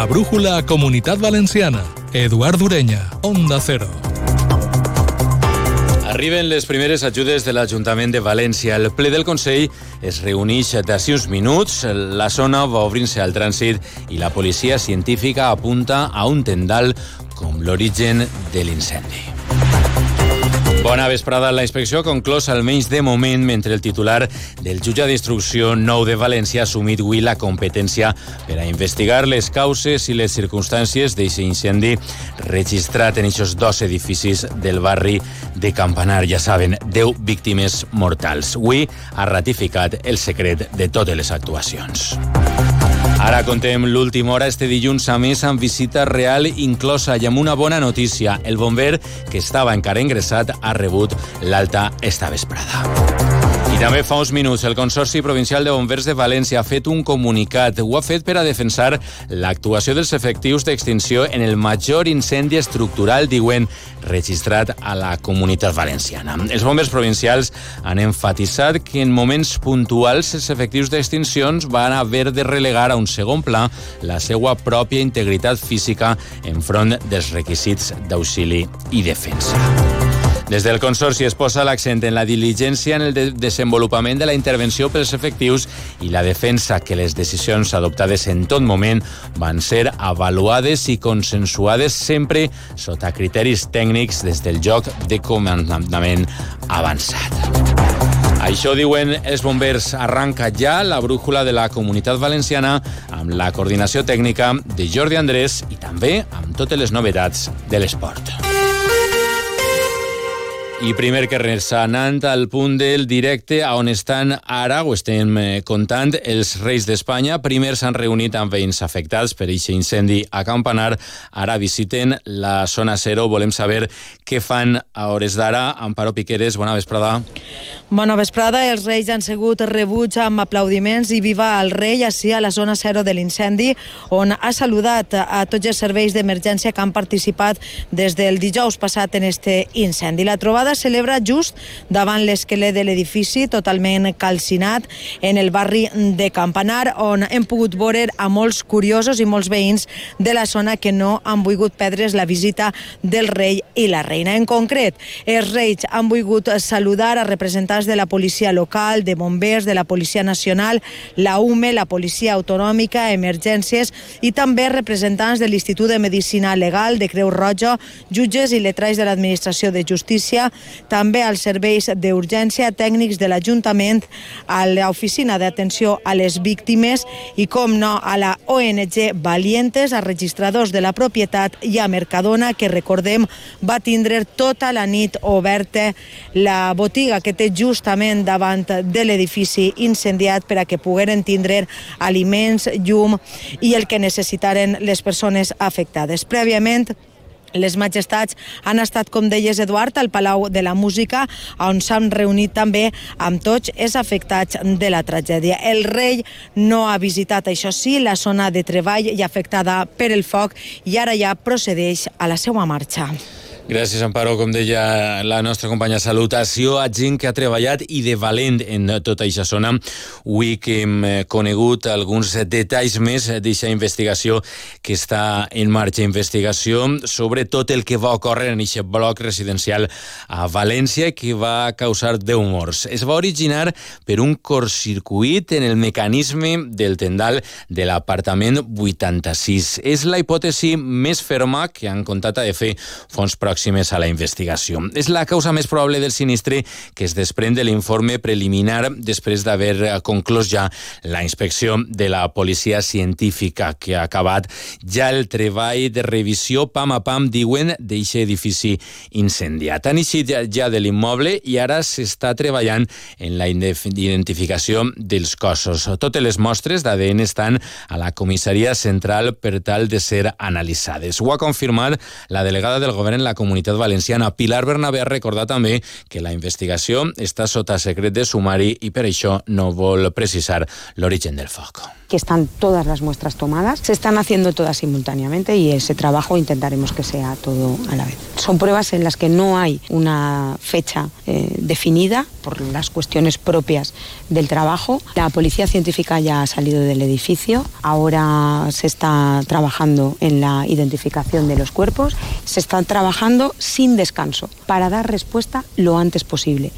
La brújula Comunitat Valenciana. Eduard Ureña, Onda Cero. Arriben les primeres ajudes de l'Ajuntament de València. El ple del Consell es reuneix d'ací uns minuts. La zona va obrint-se al trànsit i la policia científica apunta a un tendal com l'origen de l'incendi. Bona vesprada. La inspecció ha conclòs almenys de moment mentre el titular del jutge d'instrucció nou de València ha assumit avui la competència per a investigar les causes i les circumstàncies d'aquest incendi registrat en aquests dos edificis del barri de Campanar. Ja saben, 10 víctimes mortals. Avui ha ratificat el secret de totes les actuacions. Ara contem l'última hora este dilluns a més amb visita real inclosa i amb una bona notícia. El bomber que estava encara ingressat ha rebut l'alta esta vesprada. També fa uns minuts el Consorci Provincial de Bombers de València ha fet un comunicat. Ho ha fet per a defensar l'actuació dels efectius d'extinció en el major incendi estructural, diuen, registrat a la comunitat valenciana. Els bombers provincials han enfatitzat que en moments puntuals els efectius d'extincions van haver de relegar a un segon pla la seva pròpia integritat física enfront dels requisits d'auxili i defensa. Des del Consorci es posa l'accent en la diligència en el de desenvolupament de la intervenció pels efectius i la defensa que les decisions adoptades en tot moment van ser avaluades i consensuades sempre sota criteris tècnics des del joc de comandament avançat. Això diuen els bombers. Arranca ja la brújula de la comunitat valenciana amb la coordinació tècnica de Jordi Andrés i també amb totes les novetats de l'esport. I primer que res, anant al punt del directe a on estan ara, ho estem eh, contant, els Reis d'Espanya. Primer s'han reunit amb veïns afectats per aquest incendi a Campanar. Ara visiten la zona zero. Volem saber què fan a hores d'ara. Amparo Piqueres, bona vesprada. Bona vesprada. Els Reis han sigut rebuts amb aplaudiments i viva el rei així a la zona zero de l'incendi, on ha saludat a tots els serveis d'emergència que han participat des del dijous passat en este incendi. La trobada trobada celebra just davant l'esquelet de l'edifici totalment calcinat en el barri de Campanar on hem pogut veure a molts curiosos i molts veïns de la zona que no han volgut perdre's la visita del rei i la reina. En concret, els reis han volgut saludar a representants de la policia local, de bombers, de la Policia Nacional, la UME, la Policia Autonòmica, emergències i també representants de l'Institut de Medicina Legal, de Creu Roja, jutges i letrats de l'Administració de Justícia, també als serveis d'urgència tècnics de l'Ajuntament, a l'Oficina d'Atenció a les Víctimes i, com no, a la ONG Valientes, a registradors de la propietat i a Mercadona, que recordem va tindre tota la nit oberta la botiga que té justament davant de l'edifici incendiat per a que pogueren tindre aliments, llum i el que necessitaren les persones afectades. Prèviament, les majestats han estat, com deies, Eduard, al Palau de la Música, on s'han reunit també amb tots els afectats de la tragèdia. El rei no ha visitat, això sí, la zona de treball i afectada per el foc i ara ja procedeix a la seva marxa. Gràcies, Amparo. Com deia la nostra companya, salutació a gent que ha treballat i de valent en tota aquesta zona. Avui que hem eh, conegut alguns detalls més d'aquesta investigació que està en marxa. Investigació sobre tot el que va ocórrer en aquest bloc residencial a València que va causar 10 morts. Es va originar per un cortcircuit en el mecanisme del tendal de l'apartament 86. És la hipòtesi més ferma que han contat a fer fons pròxims pròximes a la investigació. És la causa més probable del sinistre que es desprèn de l'informe preliminar després d'haver conclòs ja la inspecció de la policia científica que ha acabat ja el treball de revisió pam a pam, diuen, d'aquest edifici incendiat. Han eixit ja de l'immoble i ara s'està treballant en la identificació dels cossos. Totes les mostres d'ADN estan a la comissaria central per tal de ser analitzades. Ho ha confirmat la delegada del govern en la comunitat Comunitat Valenciana. Pilar Bernabé ha recordat també que la investigació està sota secret de sumari i per això no vol precisar l'origen del foc. Que están todas las muestras tomadas, se están haciendo todas simultáneamente y ese trabajo intentaremos que sea todo a la vez. Son pruebas en las que no hay una fecha eh, definida por las cuestiones propias del trabajo. La policía científica ya ha salido del edificio, ahora se está trabajando en la identificación de los cuerpos, se está trabajando sin descanso para dar respuesta lo antes posible.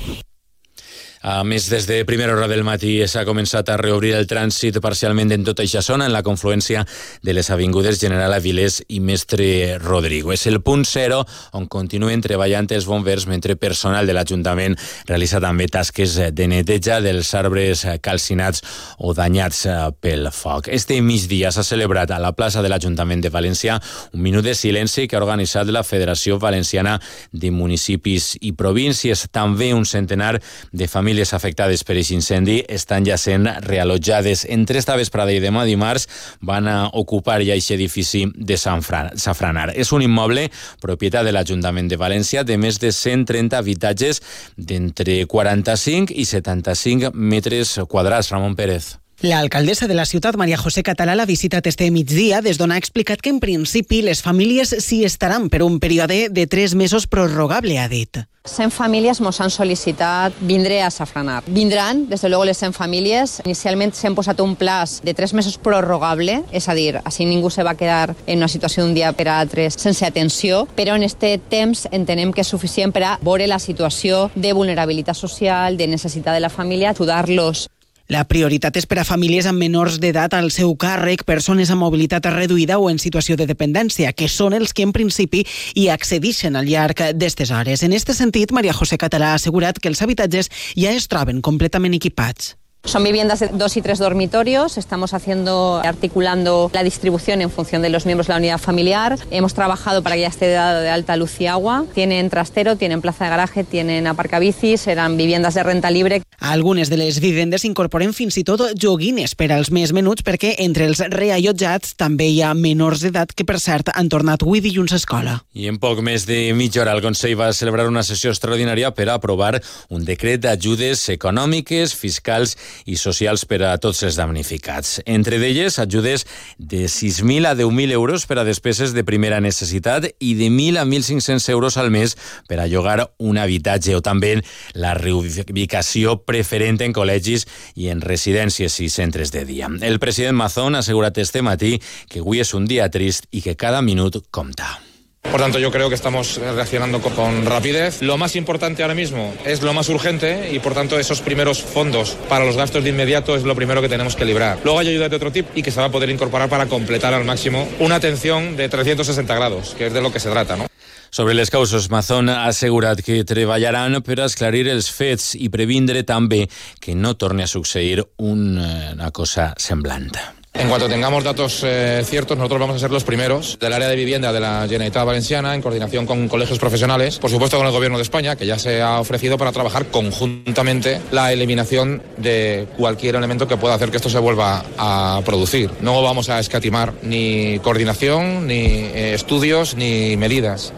A més, des de primera hora del matí s'ha començat a reobrir el trànsit parcialment en tota aquesta zona, en la confluència de les avingudes General Avilés i Mestre Rodrigo. És el punt zero on continuen treballant els bombers mentre personal de l'Ajuntament realitza també tasques de neteja dels arbres calcinats o danyats pel foc. Este migdia s'ha celebrat a la plaça de l'Ajuntament de València un minut de silenci que ha organitzat la Federació Valenciana de Municipis i Províncies. També un centenar de famílies famílies afectades per aquest incendi estan ja sent reallotjades. Entre esta vesprada i demà dimarts van a ocupar ja aquest edifici de Safranar. És un immoble propietat de l'Ajuntament de València de més de 130 habitatges d'entre 45 i 75 metres quadrats. Ramon Pérez. La alcaldessa de la ciutat, Maria José Català, l'ha visitat este migdia des d'on ha explicat que en principi les famílies s'hi estaran per un període de tres mesos prorrogable, ha dit. 100 famílies ens han sol·licitat vindre a Safranar. Vindran, des de luego, les 100 famílies. Inicialment s'han posat un plaç de 3 mesos prorrogable, és a dir, així ningú se va quedar en una situació d'un dia per a altres sense atenció, però en este temps entenem que és suficient per a veure la situació de vulnerabilitat social, de necessitat de la família, ajudar-los la prioritat és per a famílies amb menors d'edat al seu càrrec, persones amb mobilitat reduïda o en situació de dependència, que són els que en principi hi accedixen al llarg d'aquestes hores. En aquest sentit, Maria José Català ha assegurat que els habitatges ja es troben completament equipats. Son viviendas de dos y tres dormitorios. Estamos haciendo, articulando la distribución en función de los miembros de la unidad familiar. Hemos trabajado para que ya esté dado de alta luz y agua. Tienen trastero, tienen plaza de garaje, tienen aparcabicis, eran viviendas de renta libre. Algunes de les vivendes incorporen fins i tot joguines per als més menuts perquè entre els reallotjats també hi ha menors d'edat que, per cert, han tornat avui dilluns a escola. I en poc més de mitja hora el Consell va celebrar una sessió extraordinària per a aprovar un decret d'ajudes econòmiques, fiscals i socials per a tots els damnificats. Entre d'elles, ajudes de 6.000 a 10.000 euros per a despeses de primera necessitat i de 1.000 a 1.500 euros al mes per a llogar un habitatge o també la reubicació preferent en col·legis i en residències i centres de dia. El president Mazón ha assegurat este matí que avui és un dia trist i que cada minut compta. Por tanto, yo creo que estamos reaccionando con rapidez. Lo más importante ahora mismo es lo más urgente y, por tanto, esos primeros fondos para los gastos de inmediato es lo primero que tenemos que librar. Luego hay ayudas de otro tipo y que se va a poder incorporar para completar al máximo una atención de 360 grados, que es de lo que se trata, ¿no? Sobre les causes, Mazón ha assegurat que treballaran per esclarir els fets i previndre també que no torni a succeir una cosa semblant. En cuanto tengamos datos eh, ciertos, nosotros vamos a ser los primeros del área de vivienda de la Generalitat Valenciana, en coordinación con colegios profesionales, por supuesto con el Gobierno de España, que ya se ha ofrecido para trabajar conjuntamente la eliminación de cualquier elemento que pueda hacer que esto se vuelva a producir. No vamos a escatimar ni coordinación, ni eh, estudios, ni medidas.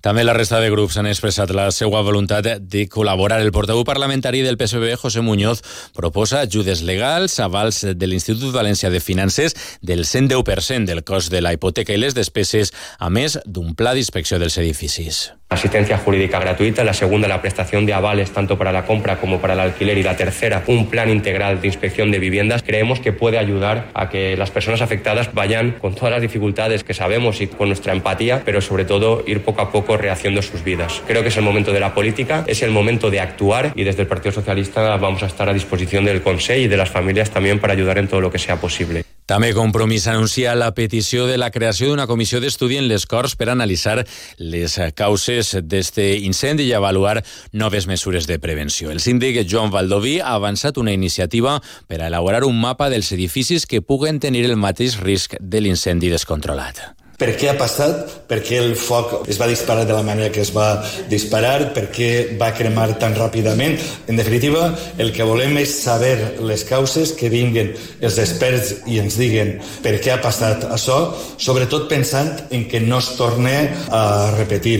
També la resta de grups han expressat la seva voluntat de col·laborar. El portaveu parlamentari del PSB, José Muñoz, proposa ajudes legals, avals de l'Institut Valencià de Finances del 110% del cost de la hipoteca i les despeses, a més d'un pla d'inspecció dels edificis. Asistencia jurídica gratuita, la segunda la prestación de avales tanto para la compra como para el alquiler y la tercera un plan integral de inspección de viviendas, creemos que puede ayudar a que las personas afectadas vayan con todas las dificultades que sabemos y con nuestra empatía, pero sobre todo ir poco a poco rehaciendo sus vidas. Creo que es el momento de la política, es el momento de actuar y desde el Partido Socialista vamos a estar a disposición del Consejo y de las familias también para ayudar en todo lo que sea posible. També Compromís anuncia la petició de la creació d'una comissió d'estudi en les Corts per analitzar les causes d'este incendi i avaluar noves mesures de prevenció. El síndic Joan Valdoví ha avançat una iniciativa per a elaborar un mapa dels edificis que puguen tenir el mateix risc de l'incendi descontrolat. Per què ha passat, per què el foc es va disparar de la manera que es va disparar, per què va cremar tan ràpidament. En definitiva, el que volem és saber les causes, que vinguin els experts i ens diguen per què ha passat això, sobretot pensant en que no es torni a repetir.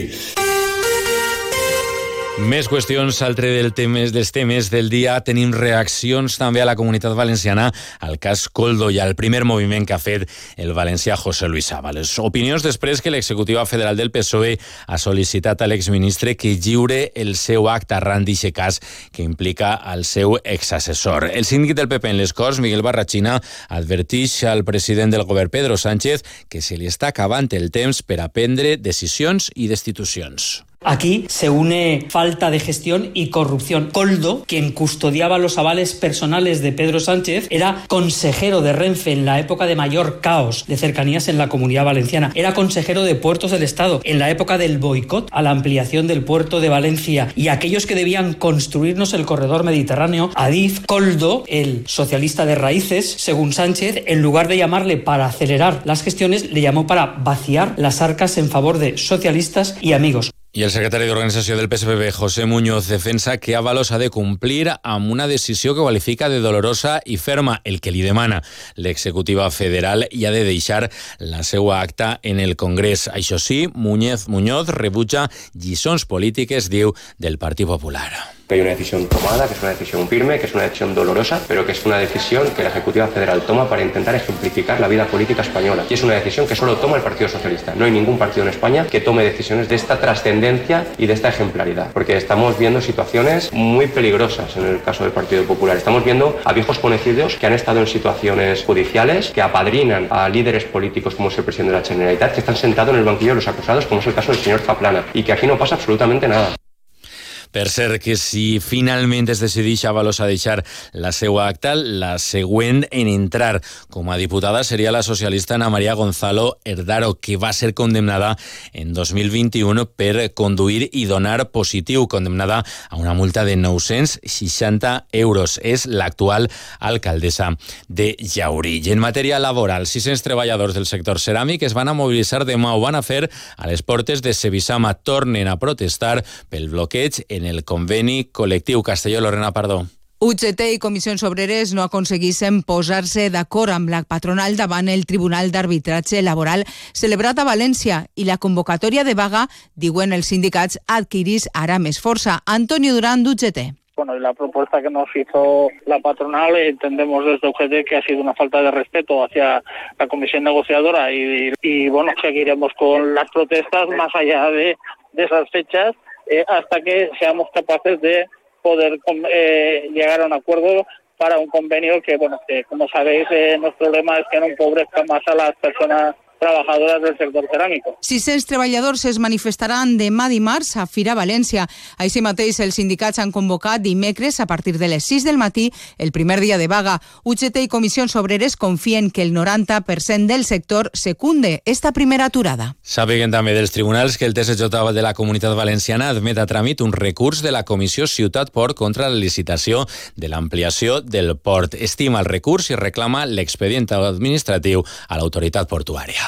Més qüestions, altre del temes, dels temes del dia. Tenim reaccions també a la comunitat valenciana al cas Coldo i al primer moviment que ha fet el valencià José Luis Ábalos. Opinions després que l'executiva federal del PSOE ha sol·licitat a l'exministre que lliure el seu acte arran d'aquest cas que implica el seu exassessor. El síndic del PP en les Corts, Miguel Barrachina, advertix al president del govern Pedro Sánchez que se li està acabant el temps per a prendre decisions i destitucions. Aquí se une falta de gestión y corrupción. Coldo, quien custodiaba los avales personales de Pedro Sánchez, era consejero de Renfe en la época de mayor caos de cercanías en la comunidad valenciana. Era consejero de puertos del Estado en la época del boicot a la ampliación del puerto de Valencia y aquellos que debían construirnos el corredor mediterráneo, Adif, Coldo, el socialista de raíces, según Sánchez, en lugar de llamarle para acelerar las gestiones, le llamó para vaciar las arcas en favor de socialistas y amigos. I el secretari d'organització del PSPB, José Muñoz, defensa que Ábalos ha de complir amb una decisió que qualifica de dolorosa i ferma, el que li demana l'executiva federal i ha de deixar la seva acta en el Congrés. Això sí, Muñoz, Muñoz rebutja lliçons polítiques, diu, del Partit Popular que hay una decisión tomada, que es una decisión firme, que es una decisión dolorosa, pero que es una decisión que la Ejecutiva Federal toma para intentar ejemplificar la vida política española. Y es una decisión que solo toma el Partido Socialista. No hay ningún partido en España que tome decisiones de esta trascendencia y de esta ejemplaridad, porque estamos viendo situaciones muy peligrosas en el caso del Partido Popular. Estamos viendo a viejos conocidos que han estado en situaciones judiciales, que apadrinan a líderes políticos como es el presidente de la Generalitat, que están sentados en el banquillo de los acusados, como es el caso del señor Zaplana, y que aquí no pasa absolutamente nada. Per cert, que si finalment es decideix Avalos a deixar la seva acta, la següent en entrar com a diputada seria la socialista Ana María Gonzalo Herdaro, que va ser condemnada en 2021 per conduir i donar positiu, condemnada a una multa de 960 euros. És l'actual alcaldessa de Llaurí. I en matèria laboral, 600 treballadors del sector ceràmic es van a mobilitzar demà, ho van a fer a les portes de Sevisama. Tornen a protestar pel bloqueig en el conveni col·lectiu Castelló-Lorena Pardó. UGT i Comissions Obreres no aconseguissin posar-se d'acord amb la patronal davant el Tribunal d'Arbitratge Laboral celebrat a València i la convocatòria de vaga, diuen els sindicats, adquirís ara més força. Antonio Durán, d'UGT. Bueno, y la propuesta que nos hizo la patronal entendemos desde UGT que ha sido una falta de respeto hacia la comisión negociadora y, y bueno, seguiremos con las protestas más allá de, de esas fechas eh, hasta que seamos capaces de poder eh, llegar a un acuerdo para un convenio que, bueno, que como sabéis, eh, nuestro lema es que no empobrezca más a las personas treballadores del sector ceràmico. 600 treballadors es manifestaran demà dimarts a Fira València. Així mateix, els sindicats han convocat dimecres a partir de les 6 del matí el primer dia de vaga. UGT i Comissions Obreres confien que el 90% del sector secunde esta primera aturada. Sabeguen també dels tribunals que el TSJ de la Comunitat Valenciana admet a tràmit un recurs de la Comissió Ciutat Port contra la licitació de l'ampliació del port. Estima el recurs i reclama l'expedient administratiu a l'autoritat portuària.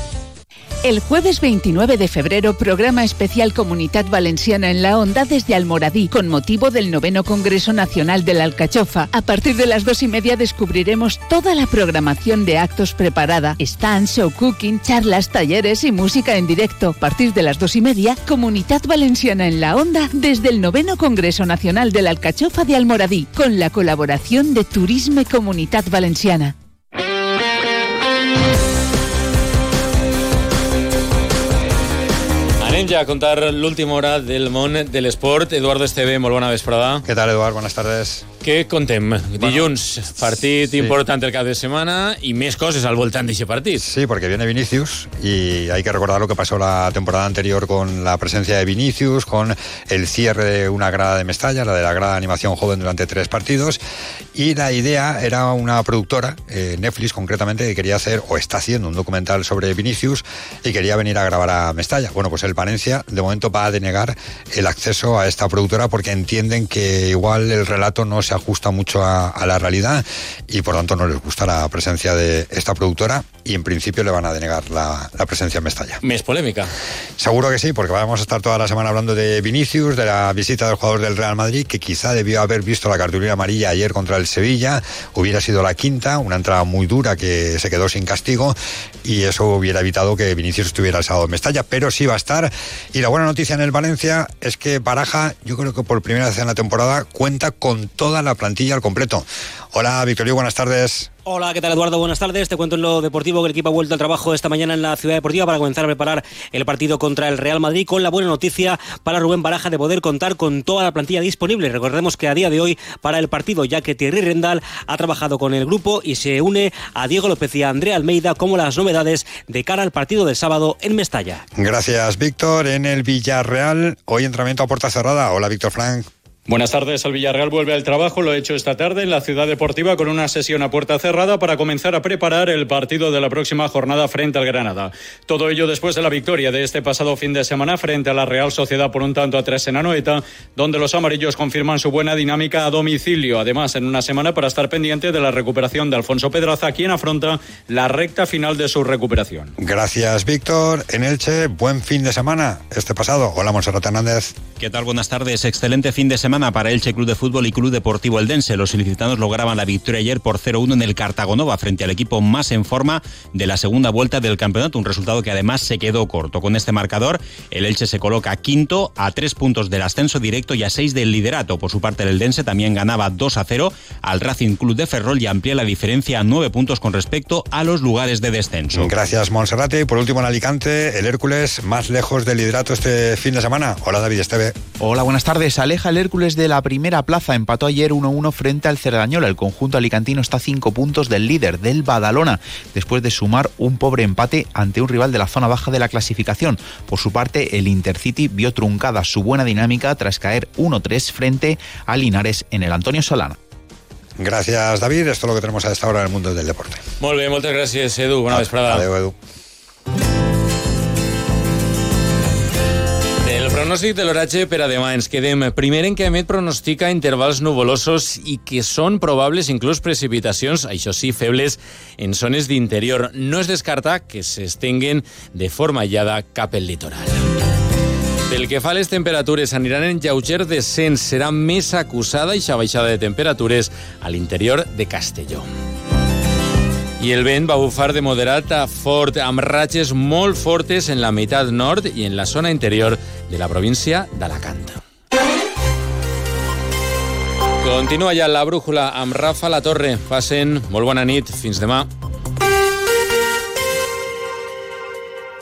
El jueves 29 de febrero, programa especial Comunidad Valenciana en la Onda desde Almoradí, con motivo del noveno Congreso Nacional de la Alcachofa. A partir de las dos y media descubriremos toda la programación de actos preparada, stands, show cooking, charlas, talleres y música en directo. A partir de las dos y media, Comunidad Valenciana en la Onda desde el noveno Congreso Nacional de la Alcachofa de Almoradí, con la colaboración de Turisme Comunidad Valenciana. Anem ja a contar l'última hora del món de l'esport. Eduardo Esteve, molt bona vesprada. ¿Qué tal, Eduard? Buenas tardes. Què contem? Dilluns, partit sí. important el cap de setmana i més coses al voltant d'aquest partit. Sí, porque viene Vinicius y hay que recordar lo que pasó la temporada anterior con la presencia de Vinicius, con el cierre de una grada de Mestalla, la de la grada de animación joven durante tres partidos. Y la idea era una productora, eh, Netflix concretamente, que quería hacer o está haciendo un documental sobre Vinicius y quería venir a grabar a Mestalla. Bueno, pues el Valencia de momento va a denegar el acceso a esta productora porque entienden que igual el relato no se ajusta mucho a, a la realidad y por tanto no les gusta la presencia de esta productora y en principio le van a denegar la, la presencia en Mestalla. Més polèmica. Seguro que sí, porque vamos a estar toda la semana hablando de Vinicius, de la visita del jugador del Real Madrid, que quizá debió haber visto la cartulina amarilla ayer contra el Sevilla, hubiera sido la quinta, una entrada muy dura que se quedó sin castigo y eso hubiera evitado que Vinicius estuviera el sábado en Mestalla, pero sí va a estar. Y la buena noticia en el Valencia es que Baraja, yo creo que por primera vez en la temporada, cuenta con toda la plantilla al completo. Hola, Victorio, buenas tardes. Hola, ¿qué tal Eduardo? Buenas tardes. Te cuento en lo deportivo que el equipo ha vuelto al trabajo esta mañana en la Ciudad Deportiva para comenzar a preparar el partido contra el Real Madrid con la buena noticia para Rubén Baraja de poder contar con toda la plantilla disponible. Recordemos que a día de hoy para el partido, ya que Thierry Rendal ha trabajado con el grupo y se une a Diego López y a Andrea Almeida como las novedades de cara al partido del sábado en Mestalla. Gracias, Víctor. En el Villarreal, hoy entrenamiento a puerta cerrada. Hola, Víctor Frank. Buenas tardes. El Villarreal vuelve al trabajo. Lo ha hecho esta tarde en la Ciudad Deportiva con una sesión a puerta cerrada para comenzar a preparar el partido de la próxima jornada frente al Granada. Todo ello después de la victoria de este pasado fin de semana frente a la Real Sociedad por un tanto a tres en Anoeta, donde los amarillos confirman su buena dinámica a domicilio. Además, en una semana para estar pendiente de la recuperación de Alfonso Pedraza, quien afronta la recta final de su recuperación. Gracias, Víctor. En Elche, buen fin de semana este pasado. Hola, Monserrat Hernández. ¿Qué tal? Buenas tardes. Excelente fin de semana para Elche Club de Fútbol y Club Deportivo Eldense. Los ilicitanos lograban la victoria ayer por 0-1 en el Cartagonova frente al equipo más en forma de la segunda vuelta del campeonato, un resultado que además se quedó corto. Con este marcador, el Elche se coloca quinto a tres puntos del ascenso directo y a seis del liderato. Por su parte, el Eldense también ganaba 2-0 al Racing Club de Ferrol y amplía la diferencia a nueve puntos con respecto a los lugares de descenso. Gracias, Monserrate. Y por último, en Alicante, el Hércules más lejos del liderato este fin de semana. Hola, David Esteve. Hola, buenas tardes. Aleja el Hércules de la primera plaza. Empató ayer 1-1 frente al Cerdañola. El conjunto alicantino está a cinco puntos del líder, del Badalona, después de sumar un pobre empate ante un rival de la zona baja de la clasificación. Por su parte, el Intercity vio truncada su buena dinámica tras caer 1-3 frente a Linares en el Antonio Solana. Gracias, David. Esto es lo que tenemos a esta hora en el mundo del deporte. Molt bé, moltes gràcies, Edu. Bona vesprada. Adéu, Edu. Pronòstic de l'oratge per a demà ens quedem. Primer en què emet pronostica intervals nuvolosos i que són probables inclús precipitacions, això sí, febles, en zones d'interior. No es descarta que s'estenguen de forma aïllada cap al litoral. Pel que fa a les temperatures, aniran en lleuger descens. Serà més acusada i baixada de temperatures a l'interior de Castelló. I el vent va bufar de moderat a fort, amb ratxes molt fortes en la meitat nord i en la zona interior de la província d'Alacant. Continua ja la brújula amb Rafa La Torre. Passen molt bona nit. Fins demà.